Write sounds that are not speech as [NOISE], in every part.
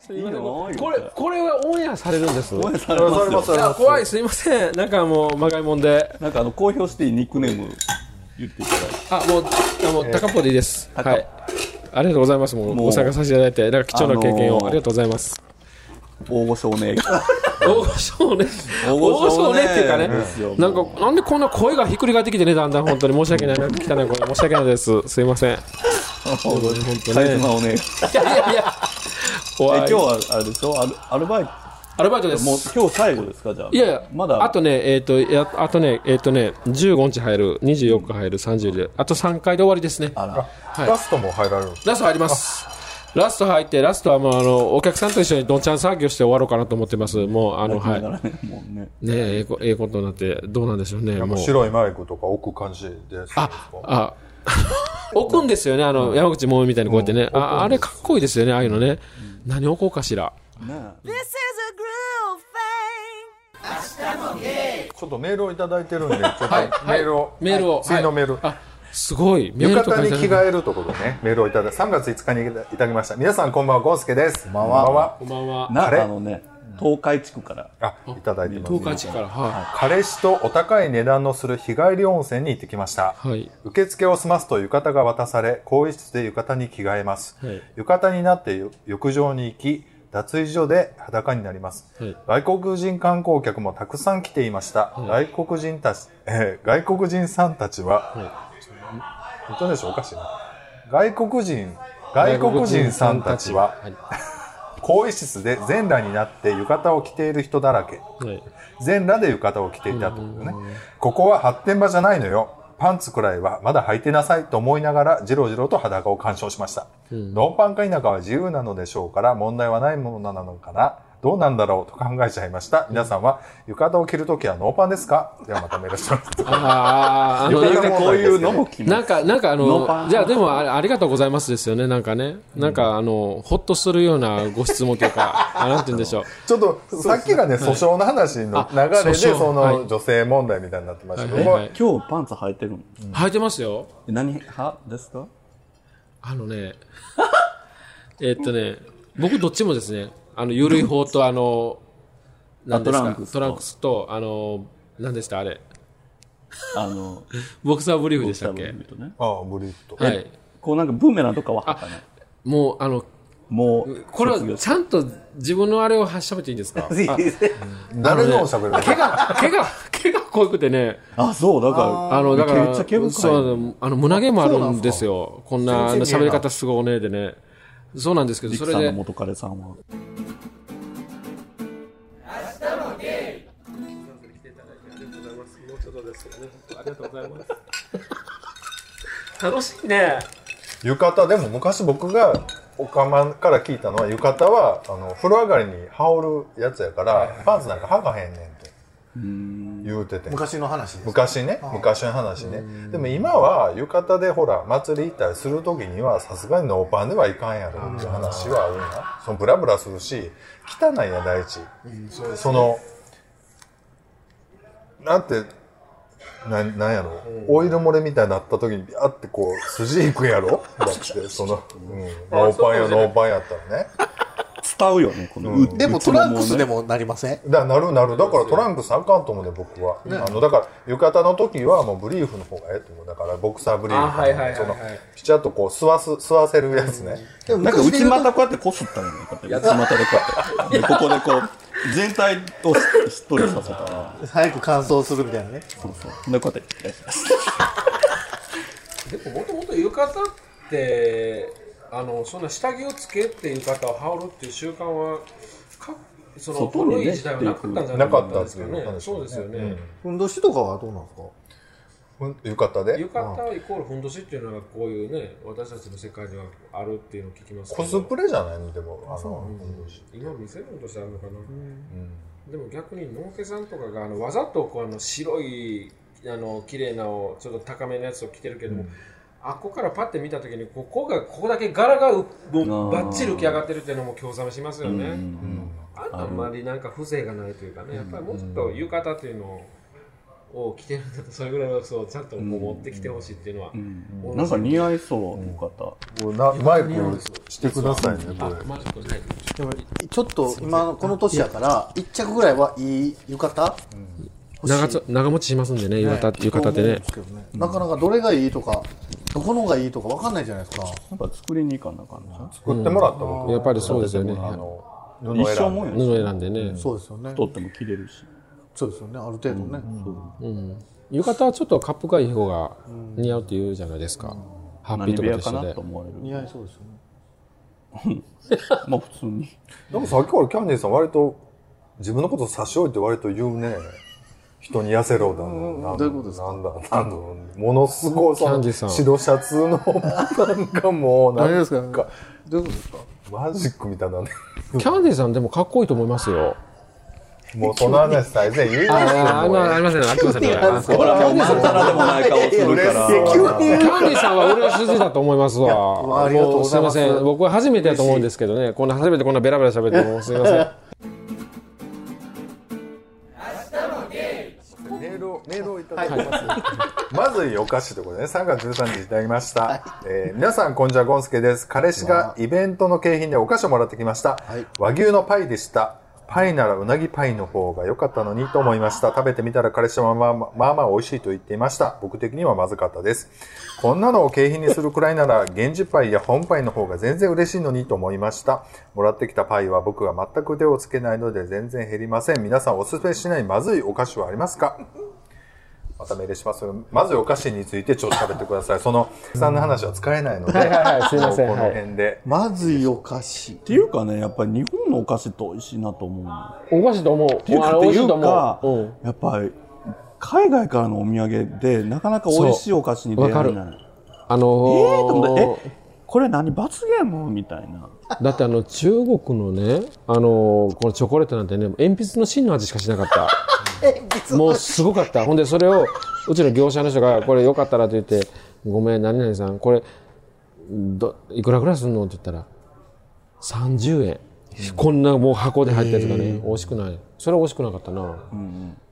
すいません。いいよ。これこれはオンエアされるんです。応援されますよ。いや怖いすいません。なんかもうまがいもんで。なんかあの公表していいニックネーム言っていただいて。あもうあもう高っぽでいいです、はい。ありがとうございます。もうもう。ご参加させていただいて。なんか貴重な経験をあのーありがとうございます。大御所ね大御所ね大御所ね御所ねっていうかね。ですよなんかなんでこんな声がひっくり返ってきてねだんだん。本当に。申し訳ないな。汚い声。申し訳ないです。すいません本当カリねスマをねいやいやいや。え怖い。今日はあれでしょ？アルアルバイト。アルバイトです。もう今日最後ですか？じゃあ。いやいや、まだ。あとね、えっ、と、やあとね、えっ、とね、15日入る、24日入る、30で、あと3回で終わりですね。あら。い。ラストも入られるんですラスト入ります。ラスト入って、ラストはもう、あの、お客さんと一緒にどんちゃん作業して終わろうかなと思ってます。もう、あの、はい。ね。ねええこええことになって、どうなんでしょうね、もう。白いマイクとか置く感じですあ、あ、[LAUGHS] 置くんですよね、あの、山口百恵みたいにこうやってね。あ、あれかっこいいですよね、ああいうのね。何置こうかしら。ね This is a groove thing. ちょっとメールをいただいてるんで [LAUGHS] ちょっとはい。メールを。メールを。次のメール。はいあ、すごい。メール浴衣に着替えるということでね。メールをいただいて3月5日にいただきました。皆さんこんばんはゴンスケです。こんばんは。こんばんは。あれ？かあのね東海地区から。あいただいてます。東海地区から、は彼氏とお高い値段のする日帰り温泉に行ってきました、い。はい。受付を済ますと浴衣が渡され更衣室で浴衣に着替えます、はい。浴衣になってよ浴場に行き脱衣所で裸になります、はい。外国人観光客もたくさん来ていました、外国人たち、えー外国人さんたちは、本当でしょおかしいな。外国人外国人さんたちははい。更衣室で全裸になって浴衣を着ている人だらけはい。全裸で浴衣を着ていたというね。ここは発展場じゃないのよ。パンツくらいはまだ履いてなさいと思いながらじろじろと裸を鑑賞しました。ノーパンか否かは自由なのでしょうから問題はないものなのかな。どうなんだろうと考えちゃいました。皆さんは浴衣を着るときはノーパンですか？ではまたメールします。[LAUGHS] ああ、[LAUGHS] こういうのも来ますなんか、なんかあの、じゃあでもあありがとうございますですよね、なんかね。なんかあの、ほっとするようなご質問というか、あ [LAUGHS] なんて言うんでしょう。ちょっとさっきがね、訴訟の話の流れで、そはい。の女性問題みたいになってました。けど、今日パンツ履いてるの？履いてますよ。え何派ですか？あのね、えっとね、僕どっちもですね、あの、ゆるい方とあの、なんですか？トランクスと。トランクスと、あの、なんでした？あれ。あの [LAUGHS] ボクサーブリーフでしたっけ？ああ、ブリーフと。はい。こうなんかブーメランとかは履かないもう、あの、もうこれはちゃんと自分のあれをしゃべっていいんですか？あ誰のおしゃべり毛が、毛が、毛が濃くてね、あそうだからあの、だから、めっちゃ毛深い。そう、あの、胸毛もあるんですよ。こんな、あの全然見えない。喋り方すごいおねえでね。そうなんですけど、それで、リクさんの元彼さんはありがとうございます。楽しいね。浴衣でも昔僕がおかまから聞いたのは浴衣はあの風呂上がりに羽織るやつやからパンツなんか履かへんねんって言うてて。昔の話です。昔ね。昔の話ね。でも今は浴衣でほら祭り行ったりする時にはさすがにノーパンではいかんやろっていう話はあるんやそのブラブラするし汚いや第一。そのなんてななんやろ、オイル漏れみたいになった時にビャってこう [LAUGHS] 筋いくやろ？だってその、うん、ノーパンやノーパンやったらね。伝うよねこの。うでもトランクスでもなりません？だなるなる。だからトランクスあかんと思うね僕は、あのだから浴衣の時はもうブリーフの方がええと思う。だからボクサーブリーフあはいはいそのピチャッとこう吸わす吸わせるやつね、でもなんか内股こうやってこすったらいいのこうやって。内股でこうやって。でここでこう全体をしっとりさせたら早く乾燥するみたいなね。そうそうでこうやってでももともと浴衣って、あの、そんな下着をつけて浴衣を羽織るっていう習慣は、かその外にね古い時代はなかったんじゃなないかったですかね。そうですよね。ふんどしとかはどうなんですか？うん浴衣で浴衣イコールふんどしっていうのはこういうね私たちの世界にはあるっていうのを聞きますけコどスプレじゃないの？でもあの今見せるとしてあるのかな、でも逆に農家さんとかがあのわざとこうあの白いあの綺麗なをちょっと高めのやつを着てるけども、あっこからパッて見た時にここがここだけ柄がうもうバッチリ浮き上がってるっていうのも興ざめしますよね、あんまりなんか風情がないというかねやっぱりもっと浴衣っていうのをを着てるんだったらそれぐらいのそうちゃんとこう持ってきてほしいっていうのは、うん。なんか似合いそう浴衣これなマイクしてくださいねこれあまあちょっとはいでもちょっと今のこの年やから一着ぐらいはいい浴衣？長つ長持ちしますんでね浴衣浴衣ってね。そう思うんですけどね。なかなかどれがいいとかどこのがいいとかわかんないじゃないですか。やっぱ作りに行かなあかんな。作ってもらった僕やっぱりそうですよね。あの布一生選んで。もんや布選んでね、そうですよね。取っても着れるしそうですよね。ある程度ね。浴衣はちょっとカップがいい方が似合うって言うじゃないですか、ハッピーとかかと一緒で。なと思われる。似合いそうですよね。[LAUGHS] まあ普通に。なんかさっきからキャンディーさん割と自分のこと差し置いて割と言うね。人に痩せろだな。んどういうことですか？なんだなんだ。ものすごいさん。白シャツのなんかもうなん何ですか？かどういうことですか？マジックみたいなね。キャンディーさんでもかっこいいと思いますよもうその話最前言うああありまありませんありません [LAUGHS] ほらもうまんざらでもない顔するから。急にキャンディーさんは嬉しいだと思いますわ。わありがとうございます。もうすいません。僕は初めてだと思うんですけどね。こんな初めてこんなベラベラ喋ってもうすいません。メールをメールをい。ただきます、まずいお菓子ということでね3月13日いただきました、えー皆さんこんにちはゴンスケです。彼氏がイベントの景品でお菓子をもらってきました、はい。和牛のパイでしたパイならうなぎパイの方が良かったのにと思いました。食べてみたら彼氏はまあまあまあまあ美味しいと言っていました。僕的にはまずかったです。こんなのを景品にするくらいなら源氏パイや本パイの方が全然嬉しいのにと思いました。もらってきたパイは僕が全く手をつけないので全然減りません。皆さんおすすめしないまずいお菓子はありますか？また命令しますまずお菓子についてちょっと喋ってください。その、さんの話は使えないので、はいはいすいませんこの辺で。まずいお菓子っていうかねやっぱり日本のお菓子って美味しいなと思うのおかしいと思う。っていうかあっていうかう。うん。やっぱり海外からのお土産でなかなか美味しいお菓子に出会えないあのーえーと思ってえこれ何？罰ゲーム？みたいなだってあの中国のね、あのーこのチョコレートなんてね、鉛筆の芯の味しかしなかった。[LAUGHS] もうすごかった。ほんでそれを、うちの業者の人が、これよかったらと言って、ごめん、何々さん、これ、ど、いくらぐらいすんの？って言ったら、30円。こんなもう箱で入ったやつがね、美味しくない。それは美味しくなかったな。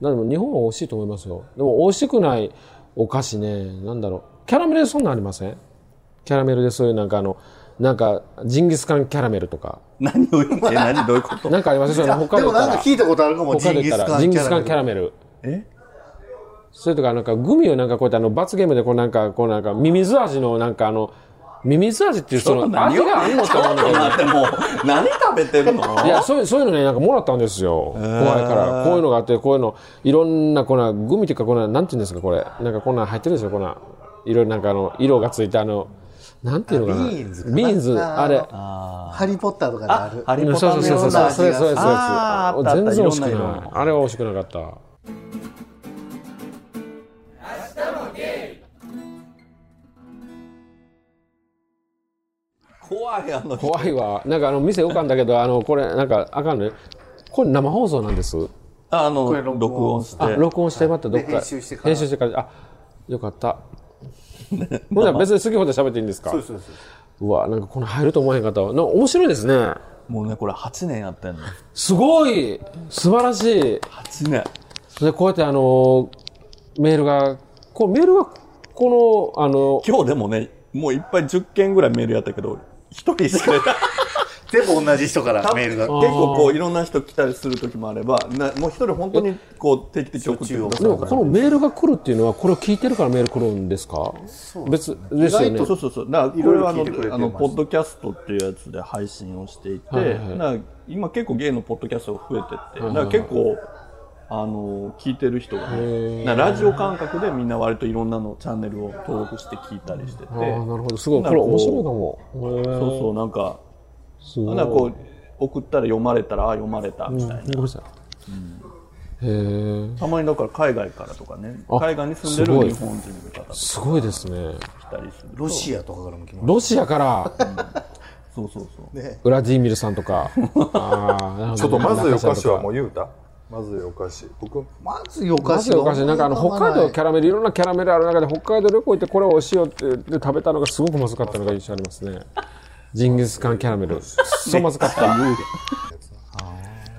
でも日本は美味しいと思いますよ。でも美味しくないお菓子ね、なんだろう。キャラメルでそんなんありません？キャラメルでそういうなんかあの、なんか、ジンギスカンキャラメルとか。何を言って何？どういうこと？なんかありますよね。北でも。なんか聞いたことあるかも北海道行ったら、ジンギスカンキャラメメル。え？それとか、なんか、グミをなんかこうやってあの、罰ゲームでこうなんか、こうなんか、ミミズ味のなんかあの、ミミズ味っていうその、味があるのって思うんだけど。待ってもう何食べてるの？いや、そういう、そういうのね、なんかもらったんですよ。怖いから。こういうのがあって、こういうの、いろんな、こんな、グミっていうか、こんな、なんていうんですか、これ。なんかこんなん入ってるんですよ、こんな。いろいろなんかあの、色がついたあの、なんていうのかな？ビーンズかな？ビーンズ、あれ。ハリーポッターとかであるハリポタそうそうそうそう、それそれそれそれ。あーあ全然美味しくない。あれは美味しくなかった。怖いあの人怖いわ。なんかあの、店浮かんだけど、あの、これ、なんか、あかんね。これ生放送なんです。あのれ録音してあ、録音してまたどっか。で編集してから編集してから。あ、よかった。ほんなら別に好き放題喋っていいんですか？そうそうそううわ、なんかこの入ると思わへんかったわ。なんか面白いですね。もうねこれ8年やってんのすごい素晴らしい。8年で、こうやってあの、メールが、これメールが、この、あの、今日でもねもういっぱい10件ぐらいメールやったけど一人しか全部同じ人からメールが。結構こういろんな人来たりする時もあればなもう一人本当にこう定期的に送ってくださるこのメールが来るっていうのは、これを聞いてるからメール来るんですか？別ですよね。そうそうそう。だからこれはあのいろいろ聞いてくれてます。あのポッドキャストっていうやつで配信をしていて、はいはい今結構ゲイのポッドキャストが増えてって、だから結構あの聞いてる人がね、ラジオ感覚でみんな割といろんなのチャンネルを登録して聞いたりしてて、ああ、なるほど。すごい。こなんかこうれ面白いかも。そうそうなんか、すごい。こう送ったら読まれたらあ読まれたみたいな。ごめんなさい。へえ。たまにだから海外からとかね、あ海外に住んでる日本人の方とかすごいですね。来たりすると。ロシアとかからも来まロシアから、そうそうそう。すねウラディミルさんとか。[LAUGHS] あちょっとまずいお菓子はもう。う言うた？まずいお菓子。僕、まずいお菓子まずいお菓子、なんかあの、北海道キャラメル、いろんなキャラメルある中で、北海道旅行行ってこれ美味しいよってで食べたのがすごくまずかったのが印象ありますね。ジンギスカンキャラメル。そうまずかった。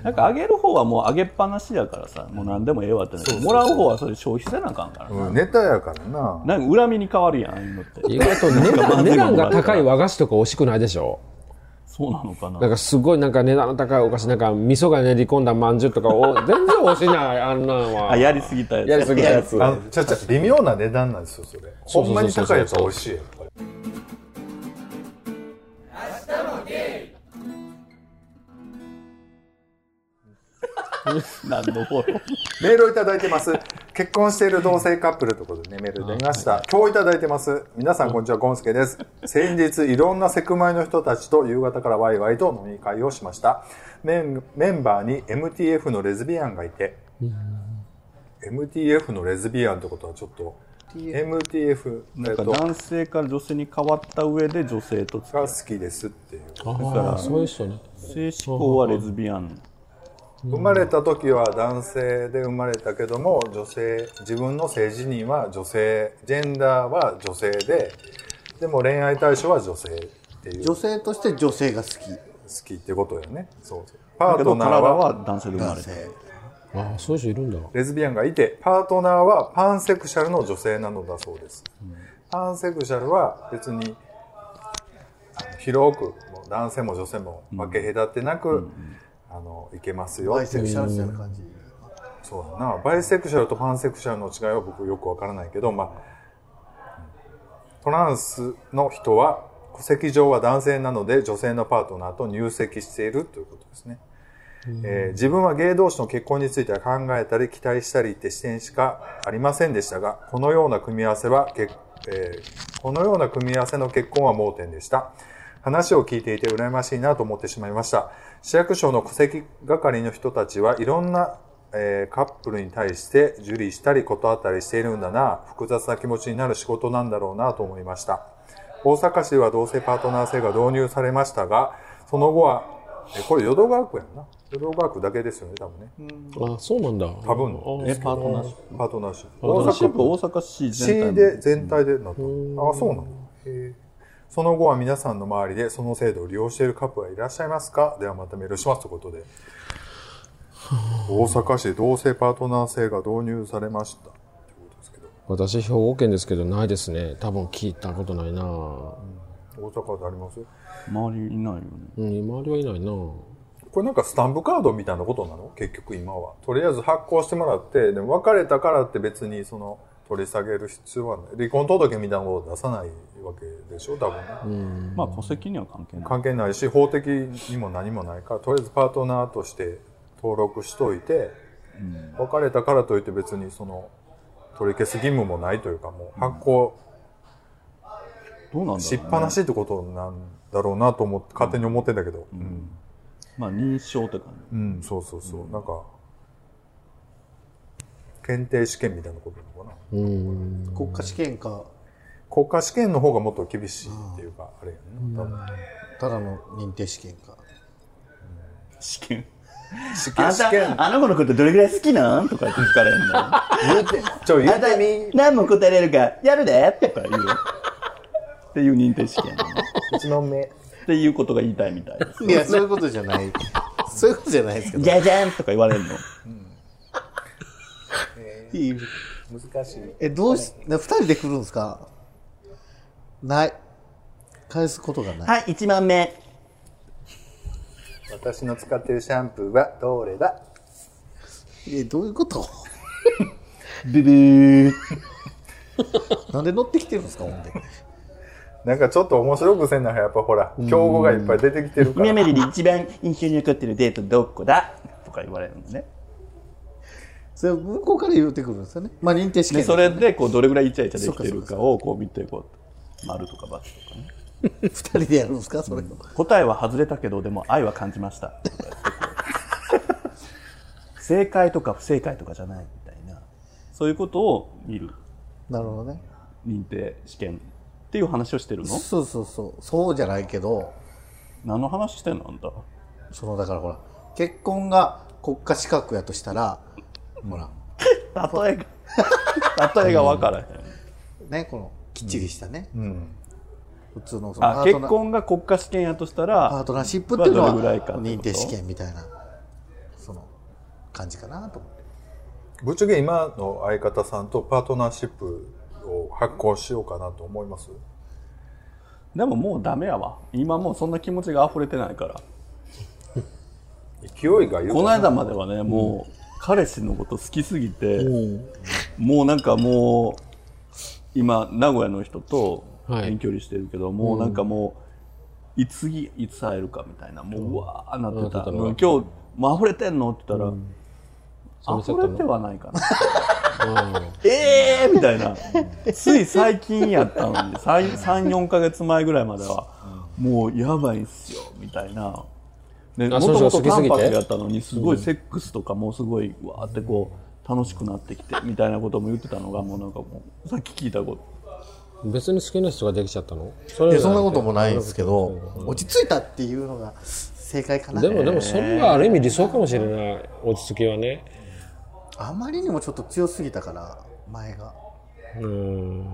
なんかあげる方はもうあげっぱなしやからさもう何でもええわってもらう方はそれ消費せなあかんから。な,、うん、ネタやからな。なんか恨みに変わるやんああいうのって。意外と値段が高い和菓子とか美味しくないでしょ？そうなのかな。なんかすごいなんか値段の高いお菓子なんか味噌が練り込んだまんじゅうとかお [LAUGHS] 全然美味しいないあんなんは。あやりすぎたやつ。やりすぎたやつ。あのちゃちゃ微妙な値段なんですよ、それ。ほんまに高いやつは美味しい [LAUGHS] 何のフォローメールをいただいてます。結婚している同性カップルということでね、メールで見ました。今日いただいてます。皆さんこんにちは、ゴンスケです。先日、いろんなセクマイの人たちと夕方からワイワイと飲み会をしました。メンメンバーに MTF のレズビアンがいて、MTF のレズビアンってことはちょっと、MTF なんかえっと男性から女性に変わった上で女性とが好きですっていう。ああそういう人ね性思考はレズビアン生まれた時は男性で生まれたけども女性自分の性自認は女性ジェンダーは女性ででも恋愛対象は女性っていう。好女性として女性が好き。きってことよね。そうそう。パだけどートナーは体は男性で生まれああそういう人いるんだ。レズビアンがいてパートナーはパンセクシャルの女性なのだそうです、パンセクシャルは別に広く男性も女性も分け隔てなく、あのいけますよバイセクシャルみたいな感じそうだ。なバイセクシャルとパンセクシャルの違いは僕よくわからないけど、まあ、トランスの人は戸籍上は男性なので女性のパートナーと入籍しているということですね、えー自分はゲイ同士の結婚については考えたり期待したりって視点しかありませんでしたがこのような組み合わせはけ、えーこのような組み合わせの結婚は盲点でした。話を聞いていて羨ましいなと思ってしまいました市役所の戸籍係の人たちはいろんな、えーカップルに対して受理したり断ったりしているんだな。複雑な気持ちになる仕事なんだろうなと思いました。大阪市では同性パートナー制が導入されましたがその後はえこれ淀川区やんな。淀川区だけですよね多分ね。あそうなんだ。多分あえパートナーシップ。パートナーシップ。大大阪府阪大阪市全体市で全体でなった。あそうなんだへえその後は皆さんの周りでその制度を利用しているカップルはいらっしゃいますか？ではまたメールしますということで。大阪市同性パートナー制が導入されました。ってことですけど。私兵庫県ですけどないですね。多分聞いたことないな。大阪であります？周りいないよね。うん周りはいないな。これなんかスタンプカードみたいなことなの？結局今は。とりあえず発行してもらってでも別れたからって別にその取り下げる必要はない。離婚届みたいなことを出さないわけでしょ？多分ね、まあ戸籍には関係ない。関係ないし法的にも何もないからとりあえずパートナーとして登録しといて、別れたからといって別にその取り消す義務もないというかもう発行どうなんしっぱなしってことなんだろうなと思って勝手に思ってんだけど。うん、まあ認証って感じ。うん。そうそうそう、なんか検定試験みたいなことなのかな。うん。国家試験か。国家試験の方がもっと厳しいっていうか、あれやん。な多分。ただの認定試験か。試験？試あんた験試験。あの子のことどれぐらい好きなん？とか言って聞かれんの？あ言うてちょ言うてみ。何問答えれるかやるでとか言う。っていう認定試験。1問目。っていうことが言いたいみたいです。いやそういうことじゃない。そういうことじゃないですけど。じゃじゃんとか言われるの？いい難しいえどうしな二人で来るんですか？ない。返すことがない、はい1問目。私の使ってるシャンプーはどれだ？えどういうこと？ブブー。[LAUGHS] なんで乗ってきてるんですかほんで？なんかちょっと面白くせんなやっぱほら競合がいっぱい出てきてるから。今までで一番印象に残ってるデートどこだ？とか言われるのねそれ向こうから言うてくるんですよね。まあ認定試験でそれでこうどれぐらいイチャイチャできてるかをこう見てこう丸とか×とかね。[LAUGHS] 二人でやるんですか？それ、答えは外れたけどでも愛は感じました。[LAUGHS] 正解とか不正解とかじゃないみたいな。そういうことを見る。なるほどね。認定試験っていう話をしてるの？そうそうそう。そうじゃないけど。何の話してんのあんた。そのだからほら結婚が国家資格やとしたら、ほら。例えが。[LAUGHS] 例えが分からへん。ねこのきっちりしたね、うん。普通のそのあ結婚が国家試験やとしたらパートナーシップっていうのはどれぐらいかってこと？認定試験みたいな感じかなと思って。ぶっちゃけ今の相方さんとパートナーシップを発行しようかなと思います？でももうダメやわ。今もうそんな気持ちが溢れてないから。勢いがこの間まではねもう彼氏のこと好きすぎて、もうなんかもう今名古屋の人とはい。遠距離してるけど、もうなんかもういつぎいつ会えるかみたいなもううわーなってた、今日もう溢れてんのって言ったら、溢れてはないかな。え [LAUGHS] えーみたいな。つい最近やったのに34か月前ぐらいまではもうやばいんすよみたいなでもあともと淡やったのにすごいセックスとかもすごいわーってこう楽しくなってきてみたいなことも言ってたのがもうなんかもうさっき聞いたこと。別に好きな人ができちゃったの？それいやそんなこともないんですけど、落ち着いたっていうのが正解かな。でもでもそれはある意味理想かもしれない。落ち着きはね。あまりにもちょっと強すぎたから、前が。うん。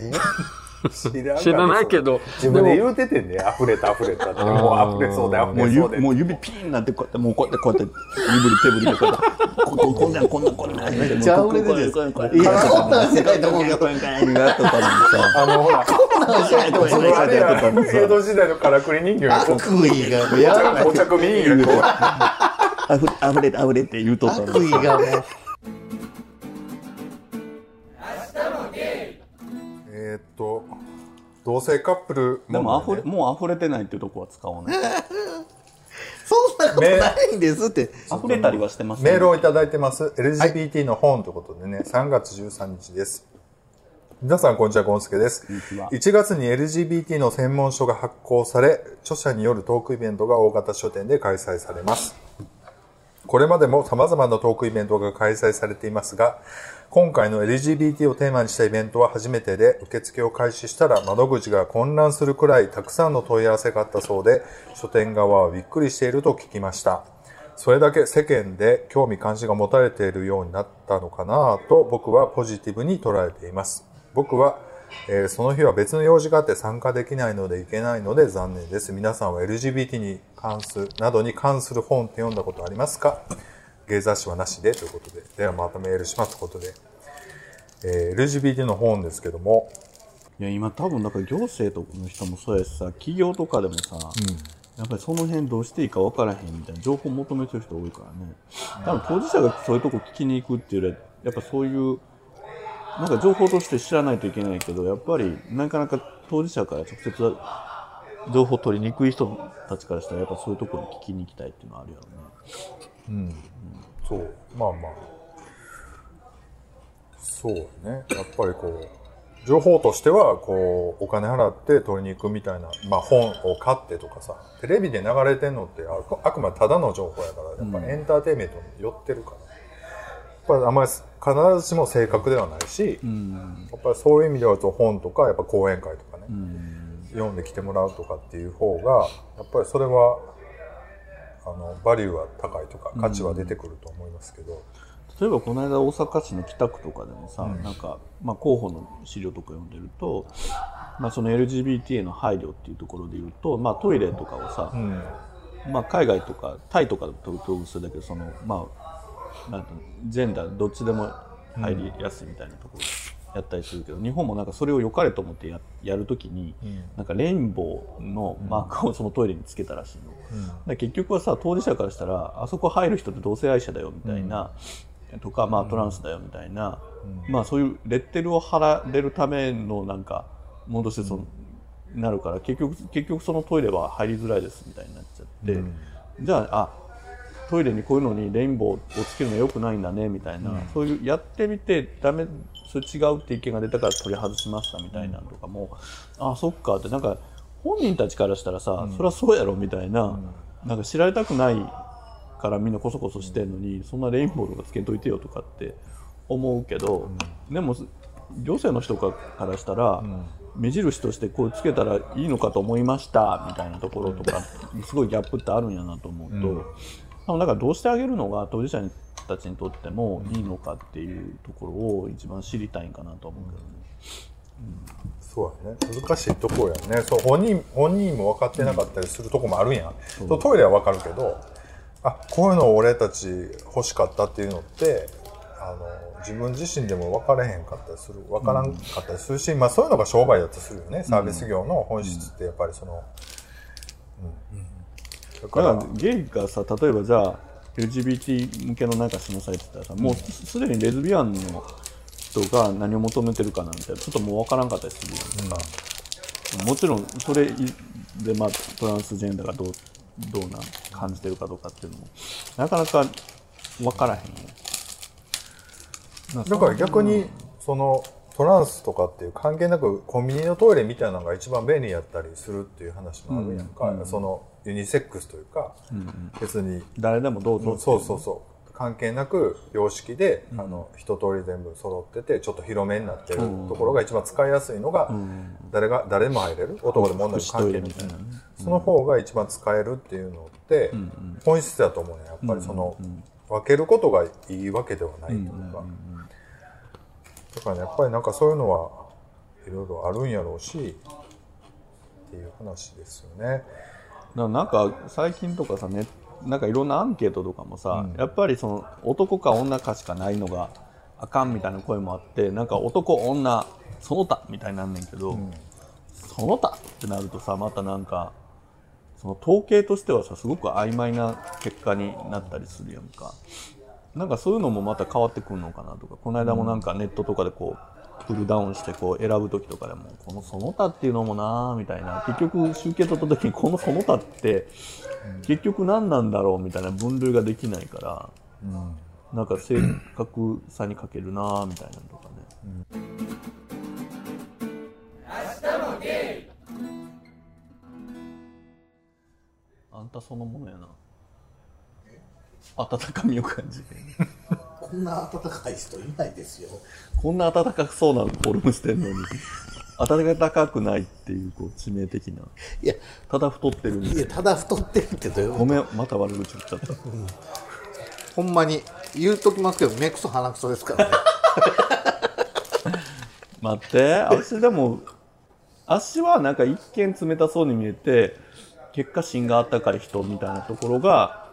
え？知らん知らないけど自分で言うててんね溢れた溢れたってもう溢れそうだ溢れそうでゆもう指ピーンなってこうやってもうこうやってこうやって指振り手振りでこうやってこここんなんこんなんこんなんめめっちゃ溢れてるんですいや、そんなん世界と思うけど。こんなんがとかにさあのほらそのあれやとかにさ江戸時代のからくり人形にこ悪意が、やい。うお茶組人形にこうあふれあふれて言うとったの悪意がもう。同性カップルでも溢れもう溢れてないっていうとこは使おうねそんなことないんですって。溢れたりはしてますメールをいただいてます。LGBT の本ということでね、3月13日です。皆さん、こんにちは、ゴンスケです。んにちは1月に LGBT の専門書が発行され、著者によるトークイベントが大型書店で開催されます。これまでも様々なトークイベントが開催されていますが、今回の LGBT をテーマにしたイベントは初めてで、受付を開始したら窓口が混乱するくらいたくさんの問い合わせがあったそうで、書店側はびっくりしていると聞きました。それだけ世間で興味関心が持たれているようになったのかなと僕はポジティブに捉えています。僕は、えーその日は別の用事があって参加できないので行けないので残念です。皆さんは LGBT に関する、などに関する本って読んだことありますか？ゲイ雑誌はなしでということで、ではまたメールしますということで、えー LGBT の本ですけども、いや今多分だから行政とかの人もそうやしさ企業とかでもさ、やっぱりその辺どうしていいか分からへんみたいな情報求めてる人多いからね。多分当事者がそういうとこ聞きに行くっていうよりはやっぱそういうなんか情報として知らないといけないけどやっぱりなかなか当事者から直接情報取りにくい人たちからしたらやっぱそういうところに聞きに行きたいっていうのはあるやろねそう、まあまあ。そうね。やっぱりこう、情報としては、こう、お金払って取りに行くみたいな、まあ本を買ってとかさ、テレビで流れてんのってあくあくまでただの情報やから、やっぱりエンターテインメントに寄ってるから。やっぱりあんまり必ずしも正確ではないし、やっぱりそういう意味では本とか、やっぱ講演会とかね、読んできてもらうとかっていう方が、やっぱりそれは、あの、バリューは高いとか、価値は出てくると思いますけど、例えばこの間大阪市の北区とかでもさ、なんか、まあ、候補の資料とか読んでると、まあ、その LGBT への配慮っていうところで言うと、まあ、トイレとかをさ、まあ、海外とかタイとかだと統一するだけどその、まあ、なんジェンダーどっちでも入りやすいみたいなところやったりするけど、日本もなんかそれを良かれと思ってややるときに、なんかレインボーのマークをそのトイレにつけたらしいの。だから結局はさ当事者からしたらあそこ入る人って同性愛者だよみたいな、とか、まあ、トランスだよみたいな、まあそういうレッテルを貼られるためのなんかものとしてその、なるから結局結局そのトイレは入りづらいですみたいになっちゃって、じゃああトイレにこういうのにレインボーをつけるのは良くないんだねみたいな、そういうやってみてダメそれ違うって意見が出たから取り外しましたみたいなのとかも、あそっかってなんか本人たちからしたらさ、そりゃそうやろみたいな、なんか知られたくないからみんなこそこそしてんのに、そんなレインボーとかつけといてよとかって思うけど、でも行政の人からしたら、目印としてこうつけたらいいのかと思いましたみたいなところとか、すごいギャップってあるんやなと思うと、あのだからどうしてあげるのが当事者たちにとってもいいのかっていうところを一番知りたいんかなと思うけどね。そうやね。難しいところやね。そう、本人、本人も分かってなかったりするとこもあるんや。そうトイレは分かるけど、あこういうのを俺たち欲しかったっていうのってあの自分自身でも分からへんかったりする分からんかったりするし、まあそういうのが商売だとするよねサービス業の本質ってやっぱりその、うんだかだかららゲイがさ例えばじゃあ LGBT 向けのなんかしなさいってたらさ、もうすすでにレズビアンの人が何を求めてるかなんてちょっともう分からんかったりするやん。か、もちろんそれで、まあ、トランスジェンダーがどうどうな感じてるかどうかっていうのもなかなか分からへんよだから逆にそのトランスとかっていう関係なくコンビニのトイレみたいなのが一番便利やったりするっていう話もあるやんか、そのユニセックスというか、別に。誰でもどうぞそうそうそう。関係なく様式で、あの一通り全部揃っててちょっと広めになってるところが一番使いやすいのが、誰が誰でも入れる？男でも女でも関係みたいなねその方が一番使えるっていうのって本質だと思うねやっぱりその分けることがいいわけではないというかだからねやっぱりなんかそういうのはいろいろあるんやろうしっていう話ですよね。なんか最近とかさねなんかいろんなアンケートとかもさ、やっぱりその男か女かしかないのがあかんみたいな声もあってなんか男女その他みたいになんねんけど、その他ってなるとさまたなんかその統計としてはさすごく曖昧な結果になったりするやんかなんかそういうのもまた変わってくるのかなとかこの間もなんかネットとかでこうプルダウンしてこう選ぶ時とかでもこのその他っていうのもなーみたいな結局集計取った時にこのその他って結局何なんだろうみたいな分類ができないから、なんか正確さに欠けるなーみたいなのとかね。あんたそのものやな。温かみを感じる。こんな温かい人いないですよ。こんな暖かそうなフォルムしてんのに、暖かくないっていう、こう、致命的な。いや、ただ太ってるみいや、ただ太ってるってどういうごめん、また悪口言っちゃった。[LAUGHS] ほんまに言うときますけど、目くそ鼻くそですからね。[LAUGHS] 待って、足でも、足はなんか一見冷たそうに見えて、結果芯があったかい人みたいなところが、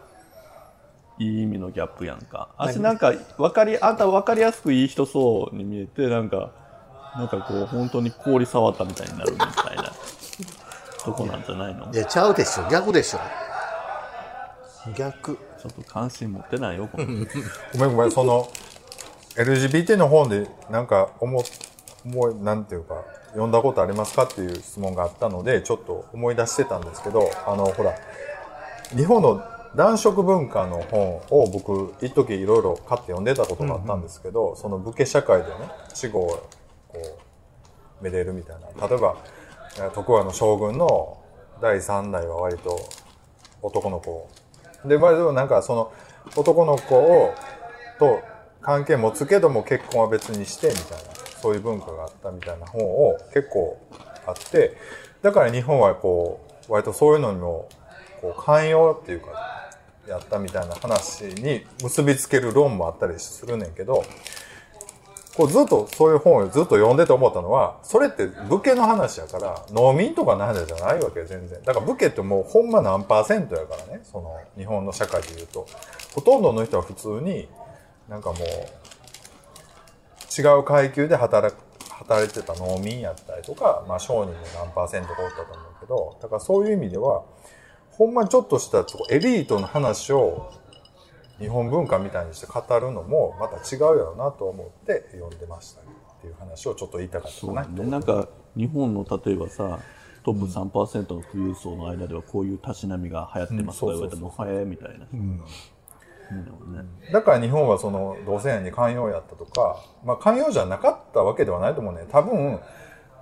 いい意味のギャップやんか。足なんか、わかり、あんた分かりやすくいい人そうに見えて、なんか、なんかこう、本当に氷触ったみたいになるみたいな、[LAUGHS] とこなんじゃないの？いや、ちゃうでしょ。逆でしょ。逆。ちょっと関心持ってないよ、このごめんごめんその LGBT の本でなんか思思いなんていうか読んだことありますかっていう質問があったのでちょっと思い出してたんですけどあのほら日本の男色文化の本を僕一時いろいろ買って読んでたことがあったんですけど、その武家社会でね死後をこうめでるみたいな。例えばえ徳川の将軍の第三代は割と男の子。で割となんかその男の子をと関係持つけども結婚は別にしてみたいなそういう文化があったみたいな本を結構あってだから日本はこう割とそういうのにもこう寛容っていうかやったみたいな話に結びつける論もあったりするねんけどこうずっとそういう本をずっと読んでて思ったのはそれって武家の話やから農民とかの話じゃないわけ全然。だから武家ってもうほんま何パーセントやからねその日本の社会でいうと。ほとんどの人は普通になんかもう違う階級で働く働いてた農民やったりとか、まあ、商人も何パーセントかおったと思うけどだからそういう意味ではほんまにちょっとしたエリートの話を日本文化みたいにして語るのもまた違うやろうなと思って読んでましたっていう話をちょっと言いたかったかなね、なんか日本の例えばさトップ3%の富裕層の間ではこういうたしなみが流行ってますとか言われても、はえみたいな、うん。ね、だから日本はその同性愛に寛容やったとか、まあ、寛容じゃなかったわけではないと思うね。多分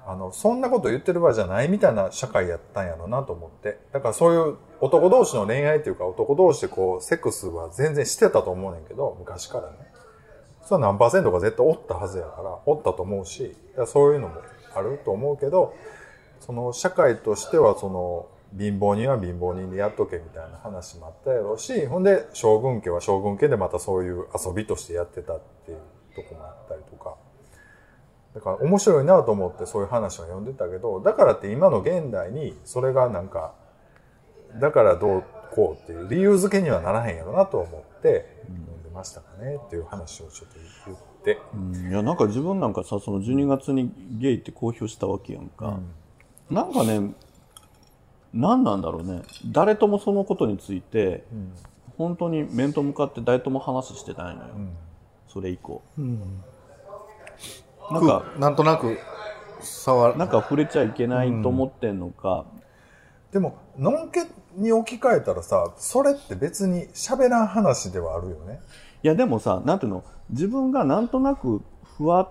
あのそんなこと言ってる場合じゃないみたいな社会やったんやろうなと思って。だからそういう男同士の恋愛っていうか男同士でこうセックスは全然してたと思うねんけど昔からね。それは何パーセントか絶対おったはずやからおったと思うしそういうのもあると思うけどその社会としてはその貧乏人は貧乏人でやっとけみたいな話もあったやろうしほんで将軍家は将軍家でまたそういう遊びとしてやってたっていうとこもあったりとか。だから面白いなと思ってそういう話を読んでたけどだからって今の現代にそれがなんかだからどうこうっていう理由付けにはならへんやろなと思って飲んでましたかねっていう話をちょっと言って、うん。いやなんか自分なんかさその12月にゲイって公表したわけやんか、なんかね何なんだろうね。誰ともそのことについて、本当に面と向かって誰とも話してないのよ、それ以降、なんかなんとなく触る。なんか触れちゃいけないと思ってんのか、でものんけに置き換えたらさそれって別に喋らん話ではあるよね。いやでもさなんていうの？自分がなんとなくふわっ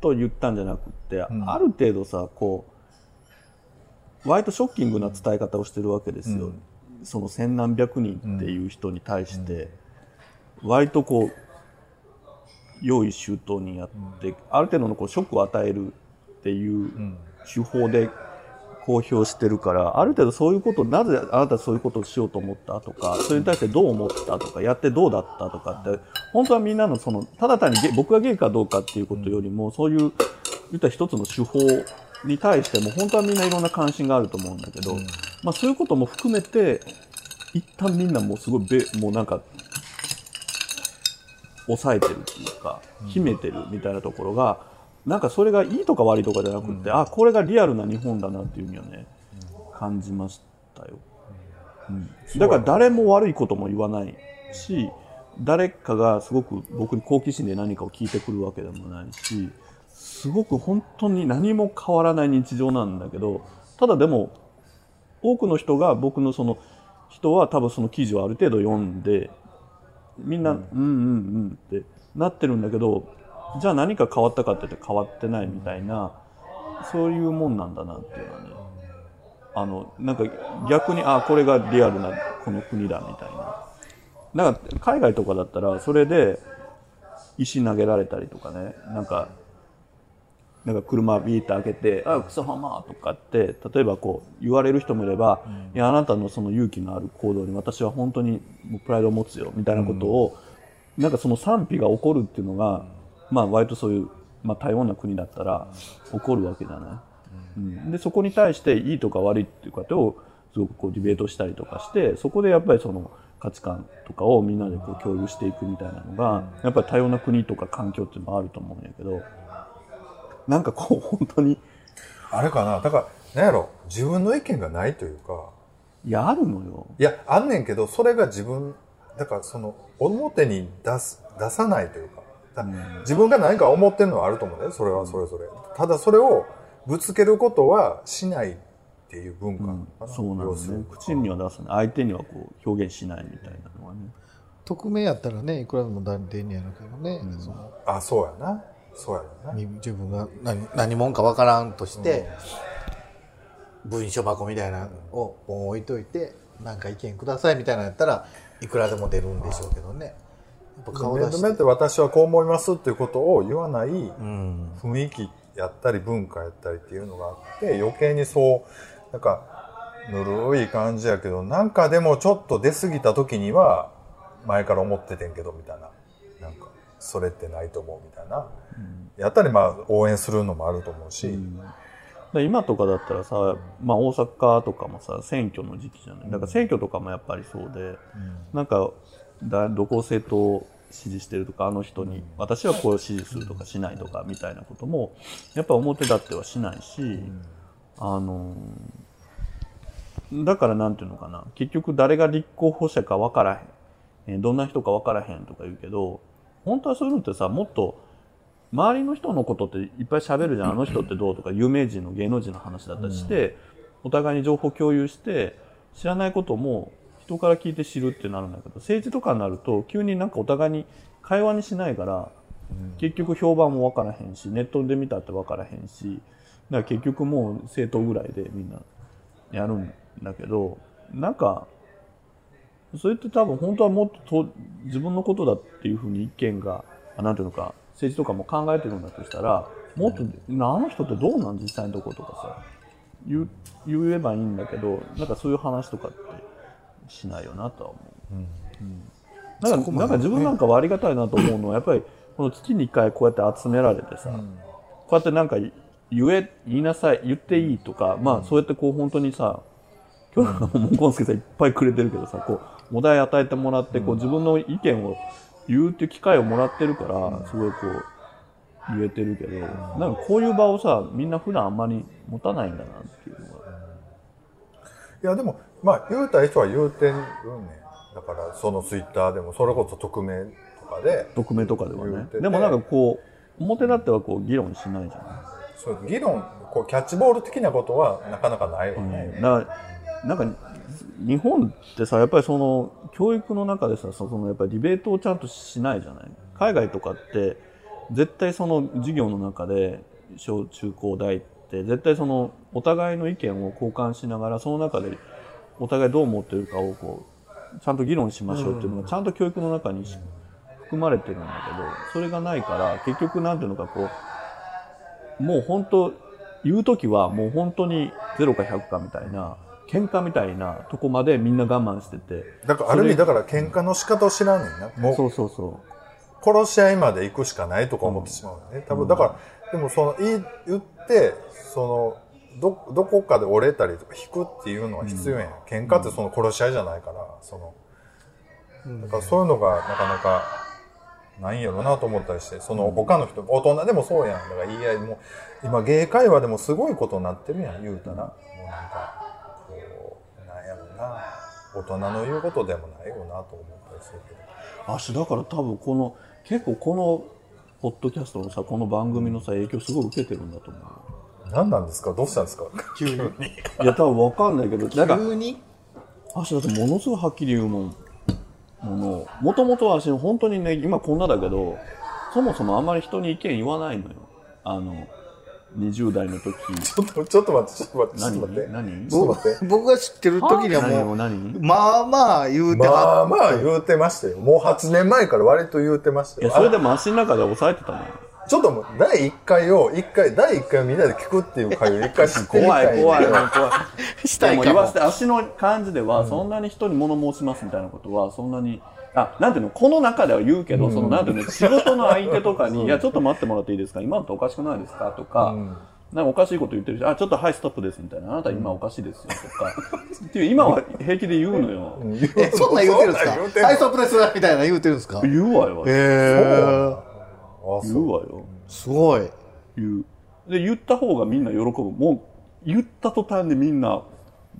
と言ったんじゃなくって、ん。ある程度さこう割とショッキングな伝え方をしてるわけですよ、その千何百人っていう人に対して、割とこう用意周到にやって、ある程度のこうショックを与えるっていう手法で公表してるからある程度そういうことなぜあなたはそういうことをしようと思ったとかそれに対してどう思ったとかやってどうだったとかって本当はみんなのそのただ単にゲ僕がゲイかどうかっていうことよりも、そういう言ったら一つの手法に対しても本当はみんないろんな関心があると思うんだけど、まあ、そういうことも含めて一旦みんなもうすごいべもうなんか抑えてるっていうか秘めてるみたいなところが、なんかそれがいいとか悪いとかじゃなくて、あこれがリアルな日本だなっていうふうにはね感じましたよ、うん。だから誰も悪いことも言わないし誰かがすごく僕に好奇心で何かを聞いてくるわけでもないしすごく本当に何も変わらない日常なんだけどただでも多くの人が僕のその人は多分その記事をある程度読んでみんな、うん、うんうんうんってなってるんだけどじゃあ何か変わったかって言って変わってないみたいなそういうもんなんだなっていうのはねあのなんか逆にあこれがリアルなこの国だみたいな。だから海外とかだったらそれで石投げられたりとかねなんかなんか車ビーって開けて「あクソハマー」とかって例えばこう言われる人もいれば「いやあなたのその勇気のある行動に私は本当にもうプライドを持つよ」みたいなことを、なんかその賛否が起こるっていうのが、まあ割とそういう、まあ、多様な国だったら起こるわけじゃない。うん、でそこに対していいとか悪いっていうことをすごくこうディベートしたりとかしてそこでやっぱりその価値観とかをみんなでこう共有していくみたいなのがやっぱり多様な国とか環境っていうのもあると思うんやけどなんかこう [LAUGHS] 本当にあれかな。だからなんやろ。自分の意見がないというか。いやあるのよ。いやあんねんけどそれが自分だからその表に出す出さないというか。だ自分が何か思ってるのはあると思うね。それはそれぞれ、ただそれをぶつけることはしないっていう文化なのかな、そうなんですすね。口には出さない。相手にはこう表現しないみたいなのはね。匿名やったらねいくらでも出んねやろうけどね、そのあそうやな。そうやな。み自分が何何者かわからんとして、文書箱みたいなのを置いといてなんか意見くださいみたいなのやったらいくらでも出るんでしょうけどね顔出して。面と面って私はこう思いますっていうことを言わないうん。雰囲気やったり文化やったりっていうのがあって余計にそうなんかぬるい感じやけどなんかでもちょっと出過ぎた時には前から思っててんけどみたいな。なんかそれってないと思うみたいな、やったりまあ応援するのもあると思うし、で今とかだったらさ、まあ、大阪とかもさ選挙の時期じゃない。だから選挙とかもやっぱりそうで、なんかだどこを政党を支持してるとかあの人に私はこれを支持するとかしないとかみたいなこともやっぱ表立ってはしないし、あのだからなんていうのかな。結局誰が立候補者か分からへん。えーどんな人か分からへんとか言うけど本当はそういうのってさもっと周りの人のことっていっぱい喋るじゃん。あの人ってどうとか有名人の芸能人の話だったりして、お互いに情報共有して知らないことも人から聞いて知るってなるんだけど政治とかになると急になんかお互いに会話にしないから、結局評判も分からへんしネットで見たって分からへんしだから結局もう政党ぐらいでみんなやるんだけどなんかそれって多分本当はもっとと自分のことだっていうふうに意見があなんていうのか政治とかも考えてるんだとしたらもっと、なあの人ってどうなん実際のとことかさ言えばいいんだけどなんかそういう話とかしないよなとは思う。うん。なんかなんか自分なんかはありがたいなと思うのはやっぱりこの月に1回こうやって集められてさ、こうやってなんか言え言いなさい言っていいとか、まあそうやってこう本当にさ今日なんかもう、モンスケさんいっぱいくれてるけどさ、こう、お題与えてもらって、こう、自分の意見を言うっていう機会をもらってるから、すごいこう、言えてるけど、なんかこういう場をさ、みんな普段あんまり持たないんだなっていうのが。いやでもまあ言うたい人は言うてるねだからそのツイッターでもそれこそ匿名とかで。匿名とかではね。でもなんかこう、表立ってはこう、議論しないじゃない。そう議論こうキャッチボール的なことはなかなかないよね、だからなんか日本ってさやっぱりその教育の中でさそのやっぱりディベートをちゃんとしないじゃない。海外とかって絶対その授業の中で小中高大って絶対そのお互いの意見を交換しながらその中でお互いどう思ってるかをこうちゃんと議論しましょうっていうのがちゃんと教育の中にし含まれてるんだけどそれがないから結局なんていうのかこうもう本当言う時はもう本当に0か100かみたいな喧嘩みたいなとこまでみんな我慢しててだからある意味だから喧嘩の仕方を知らんねんな。もうそうそうそ殺し合いまで行くしかないとか思ってしまうよね。多分だからでもその言ってそのどどこかで折れたりとか引くっていうのは必要やん、喧嘩ってその殺し合いじゃないからその。だからそういうのがなかなかないんやろなと思ったりしてその他の人大人でもそうやん。だから言い合いも今芸会話でもすごいことになってるやん言うたら、もうなんかこうなんやろな。大人の言うことでもないよなと思ったりするけど。うあしだから多分この結構このポッドキャストのさこの番組のさ影響すごい受けてるんだと思何なんですか？どうしたんですか？急に。ういや多分わかんないけどなんか急に？あしだってものすごいはっきり言うもん。ものもともとは私本当にね今こんなだけどそもそもあんまり人に意見言わないのよ。あの20代の時。ちょっと、ちょっと待って、ちょっと待って、ちょっと何？待って。何。僕が知ってる時にはもう、何？まあまあ言うてまはあまあ言うてましたよ。もう8年前から割と言うてましたよ。いやそれであも足の中で抑えてたのよちょっともう、第1回を、一回、第1回をみんなで聞くっていう回を一回知ってみ怖たい。い怖い怖い。したい。かもでも言わせ。て足の感じではそんなに人に物申しますみたいなことはそんなにあなんていうのこの中では言うけど、そのなんていうの仕事の相手とかに「いやちょっと待ってもらっていいですか？今のっておかしくないですか?」とか、なんかおかしいこと言ってるし「あちょっとはいストップです」みたいな「あなた今おかしいですよ」とか。っていう今は平気で言うのよ、え、そんなん言うてるんですか？そんなん言うてんのはい、ストップですみたいな言うてるんですか？言うわよ。へえ。言うわよ。すごい。言う。で言った方がみんな喜ぶ。もう言った途端にみんなわ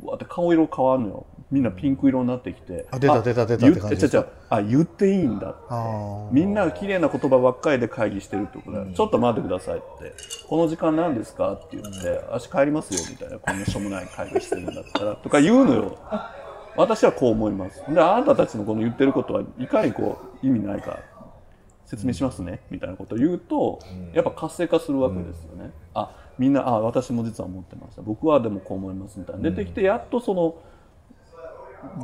ーって顔色変わるのよ。みんなピンク色になってきて。あ出た出た出たって感じですあ言っていいんだあみんなが綺麗な言葉ばっかりで会議してるってことだよ、ちょっと待ってくださいって。この時間何ですかって言って足帰りますよみたいな。こんなしょうもない会議してるんだったら。とか言うのよ。私はこう思います。であなたたちのこの言ってることはいかにこう意味ないか説明しますね、みたいなことを言うと、やっぱ活性化するわけですよね、あみんなあ私も実は思ってました。僕はでもこう思いますみたいな。出てきてやっとその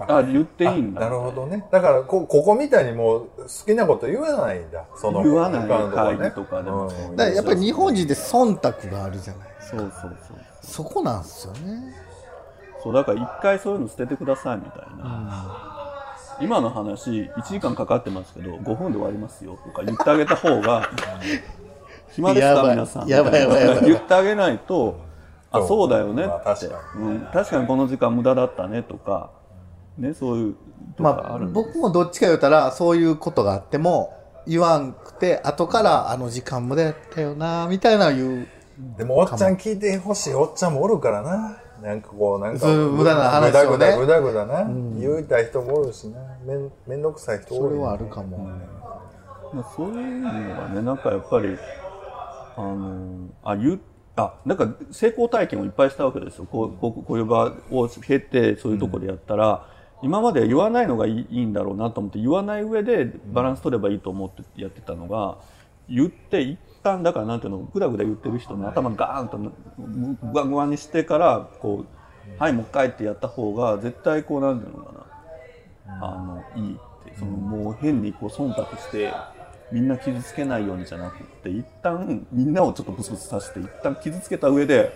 あ言っていいんだ。なるほどね。だからこ、ここみたいにもう好きなこと言わないんだ。その言わない。会議とかでも。うん。だからやっぱり日本人って忖度があるじゃない。そうそうそうそこなんですよね。そうだから一回そういうの捨ててくださいみたいな、今の話1時間かかってますけど5分で終わりますよとか言ってあげた方が [LAUGHS] 暇ですか皆さん。やばいやばいやばい。言ってあげないとあそう。だよねって、まあ確かうん、確かにこの時間無駄だったねとかねそういうとかまあ僕もどっちか言うたらそういうことがあっても言わんくて後からあの時間までやったよなみたいな言う。でもおっちゃん聞いてほしい。おっちゃんもおるからな。なんかこう、なんか、無駄な話をね。ぐだぐだぐだな。言いたい人もおるしな。めん、めんどくさい人おるよそれはあるかも。まあ、そういうのがねなんかやっぱりあのあ言うあなんか成功体験をいっぱいしたわけですよ。こうこうこういう場を経てそういうところでやったら、今までは言わないのがいいいいんだろうなと思って言わない上でバランス取ればいいと思ってやってたのが言って一旦だからなんていうのぐだぐだ言ってる人の頭ガーンとぐわぐわにしてからこうはいもう一回ってやった方が絶対こうなんていうのかな。あのいいって。そのもう変にこう忖度してみんな傷つけないようにじゃなくって一旦みんなをちょっとブツブツさせて一旦傷つけた上で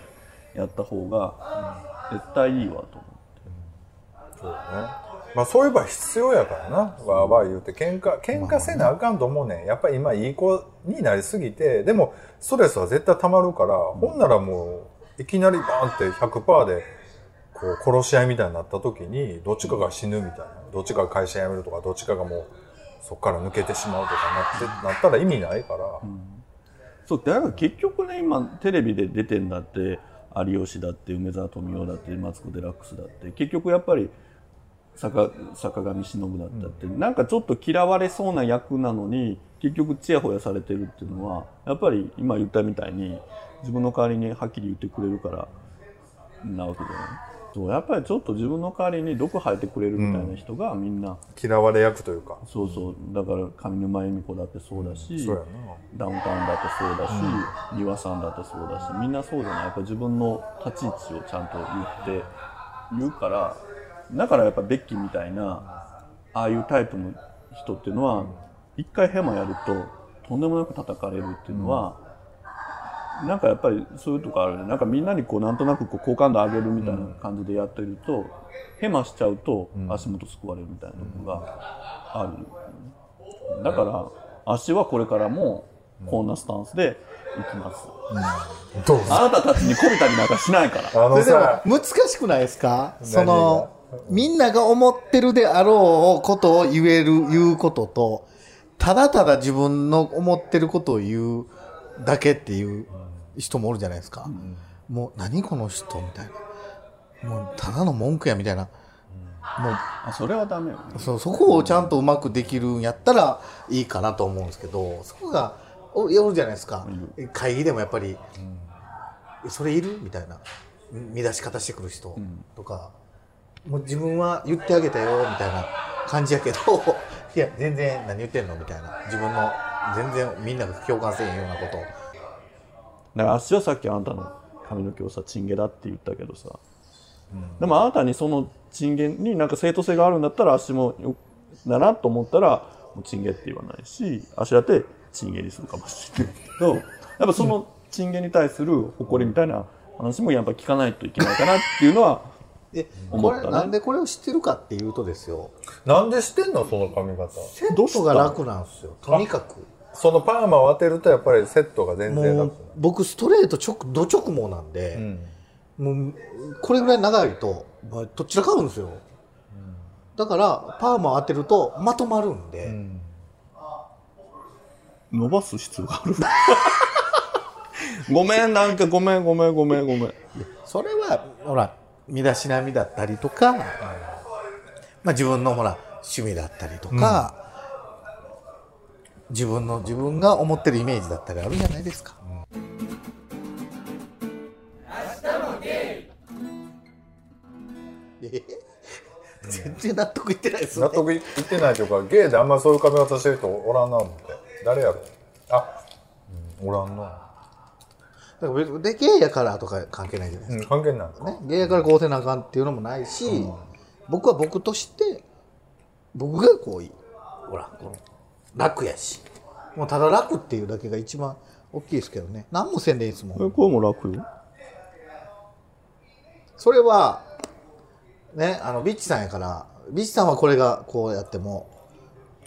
やった方が絶対いいわと思そうね。まあそういう場合必要やからな。わーわー言うて、喧嘩、喧嘩せなあかんと思うねん。やっぱり今いい子になりすぎて、でもストレスは絶対溜まるから、ほんならもう、いきなりバーンって100%でこう殺し合いみたいになった時にどっちかが死ぬみたいな。どっちかが会社辞めるとかどっちかがもうそこから抜けてしまうとかなってなったら意味ないから、そうだから結局ね今テレビで出てんだって有吉だって梅沢富美男だってマツコ・デラックスだって結局やっぱり坂坂上忍だったって、なんかちょっと嫌われそうな役なのに結局ちやほやされてるっていうのはやっぱり今言ったみたいに自分の代わりにはっきり言ってくれるからなわけじゃない？そうやっぱりちょっと自分の代わりに毒吐いてくれるみたいな人がみんな、嫌われ役というか、そうそう。だから上沼恵美子だってそうだし、そうやダウンタウンだってそうだし、丹羽さんだってそうだしみんなそうじゃない？やっぱ自分の立ち位置をちゃんと言って言うからだからやっぱベッキーみたいなああいうタイプの人っていうのは一回ヘマやるととんでもなく叩かれるっていうのは、なんかやっぱりそういうとこあるね。なんかみんなにこうなんとなくこう好感度上げるみたいな感じでやってると、ヘマしちゃうと足元すくわれるみたいなとこがある、だから足はこれからもこんなスタンスでいきます、どうぞ。あなたたちにこびたりなんかしないから。あのそれでもさ難しくないですか？そのみんなが思ってるであろうことを言える言うこととただただ自分の思ってることを言うだけっていう人もおるじゃないですか、もう何この人みたいな。もうただの文句やみたいな。もうあそれはダメよね。そうそこをちゃんとうまくできるんやったらいいかなと思うんですけどそこがおおるじゃないですか。会議でもやっぱり「それいる?」みたいな。見出し方してくる人とか、もう自分は言ってあげたよみたいな感じやけど [LAUGHS] いや全然何言ってんのみたいな。自分の全然みんなが共感せえへんようなこと。だから足はさっきあんたの髪の毛をさチンゲだって言ったけどさ、うんでもあなたにそのチンゲになんか正当性があるんだったら足もだなと思ったらもうチンゲって言わないし足だってチンゲにするかもしれないけどやっぱそのチンゲに対する誇りみたいな話もやっぱ聞かないといけないかなっていうのはでこれなんでこれを知ってるかっていうとですよ。なんでしてんの？その髪型。セットが楽なんですよ。とにかく。そのパーマを当てるとやっぱりセットが全然もう楽僕ストレート直ド直毛なんで、もうこれぐらい長いと、まあ、どちらかるんですよ、だからパーマ当てるとまとまるんで、伸ばす必要がある？ごめんなんかごめんごめんごめんごめん。それはほら身だしなみだったりとか、まあ、自分のほら趣味だったりとか、自分の自分が思ってるイメージだったりあるじゃないですか、え？[LAUGHS] 全然納得いってないですね。納得いってないというかゲイであんまそういう髪型してる人おらんな思って。誰やろ？あ、うん、おらんな、だから別にでゲイやからとか関係ないじゃないですか。うん、関係ないのか、ね、ゲイやからこうせなあかんっていうのもないし、僕は僕として僕がこういい。ほらこの楽やし。もうただ楽っていうだけが一番大きいですけどね。何もせんでいいですもん。えこれも楽？よそれはねあのビッチさんやからビッチさんはこれがこうやっても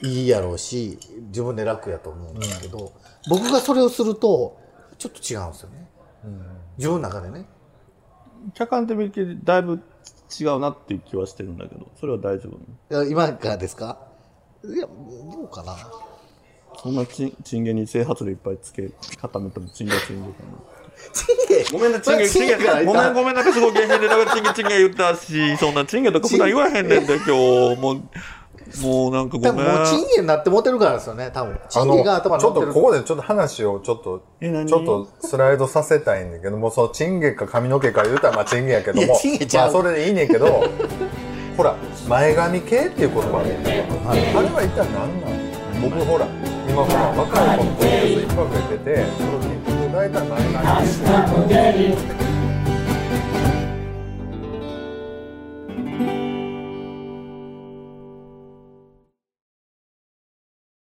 いいやろうし自分で楽やと思うんですけど、僕がそれをするとちょっと違うんですよね、自分の中でね。客観的にだいぶ違うなっていう気はしてるんだけどそれは大丈夫今からですか？いやどうかな。そんなチンチンゲに整髪料いっぱいつけ固めてもチンゲチンゲかチンゲ？なごめんなチンゲチンゲごめんごめんなんかすごい原始でなんかチンゲチンゲ言ったしそんなチンゲとか普段言わへんねんで今日。もうもうなんかごめん。多分もうチンゲになってモテるからですよね多分。チンゲが頭にちょっ乗ってるとここでちょっと話をちょっとちょっとスライドさせたいんだけどもそのチンゲか髪の毛か言うたらまあチンゲやけどいもまあそれでいいねんけど [LAUGHS] ほら前髪系っていう言葉あるやんかあれは一体何なの僕ほら今ほら若い子の子いっぱい増えててその大体前髪